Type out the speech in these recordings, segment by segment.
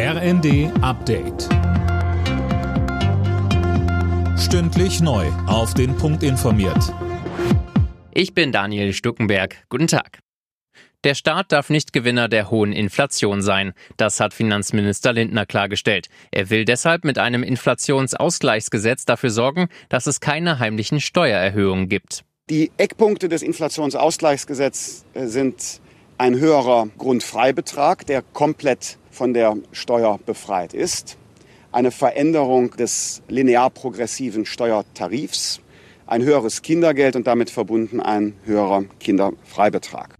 RND Update. Stündlich neu. Auf den Punkt informiert. Ich bin Daniel Stuckenberg. Guten Tag. Der Staat darf nicht Gewinner der hohen Inflation sein. Das hat Finanzminister Lindner klargestellt. Er will deshalb mit einem Inflationsausgleichsgesetz dafür sorgen, dass es keine heimlichen Steuererhöhungen gibt. Die Eckpunkte des Inflationsausgleichsgesetzes äh, sind ein höherer Grundfreibetrag, der komplett von der Steuer befreit ist, eine Veränderung des linear progressiven Steuertarifs, ein höheres Kindergeld und damit verbunden ein höherer Kinderfreibetrag.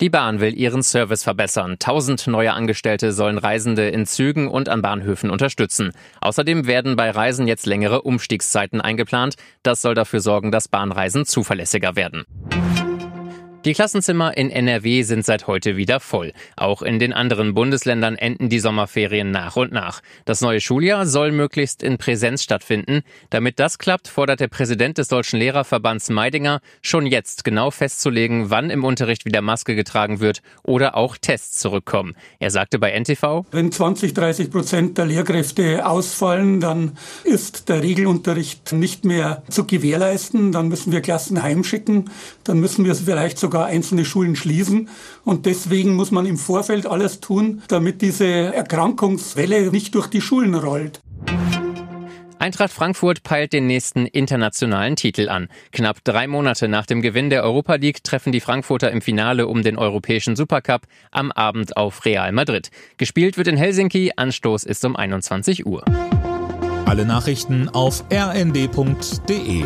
Die Bahn will ihren Service verbessern. Tausend neue Angestellte sollen Reisende in Zügen und an Bahnhöfen unterstützen. Außerdem werden bei Reisen jetzt längere Umstiegszeiten eingeplant. Das soll dafür sorgen, dass Bahnreisen zuverlässiger werden. Die Klassenzimmer in NRW sind seit heute wieder voll. Auch in den anderen Bundesländern enden die Sommerferien nach und nach. Das neue Schuljahr soll möglichst in Präsenz stattfinden. Damit das klappt, fordert der Präsident des Deutschen Lehrerverbands Meidinger schon jetzt genau festzulegen, wann im Unterricht wieder Maske getragen wird oder auch Tests zurückkommen. Er sagte bei NTV, Wenn 20, 30 Prozent der Lehrkräfte ausfallen, dann ist der Regelunterricht nicht mehr zu gewährleisten. Dann müssen wir Klassen heimschicken. Dann müssen wir es vielleicht sogar sogar einzelne Schulen schließen. Und deswegen muss man im Vorfeld alles tun, damit diese Erkrankungswelle nicht durch die Schulen rollt. Eintracht Frankfurt peilt den nächsten internationalen Titel an. Knapp drei Monate nach dem Gewinn der Europa League treffen die Frankfurter im Finale um den europäischen Supercup am Abend auf Real Madrid. Gespielt wird in Helsinki, Anstoß ist um 21 Uhr. Alle Nachrichten auf rnd.de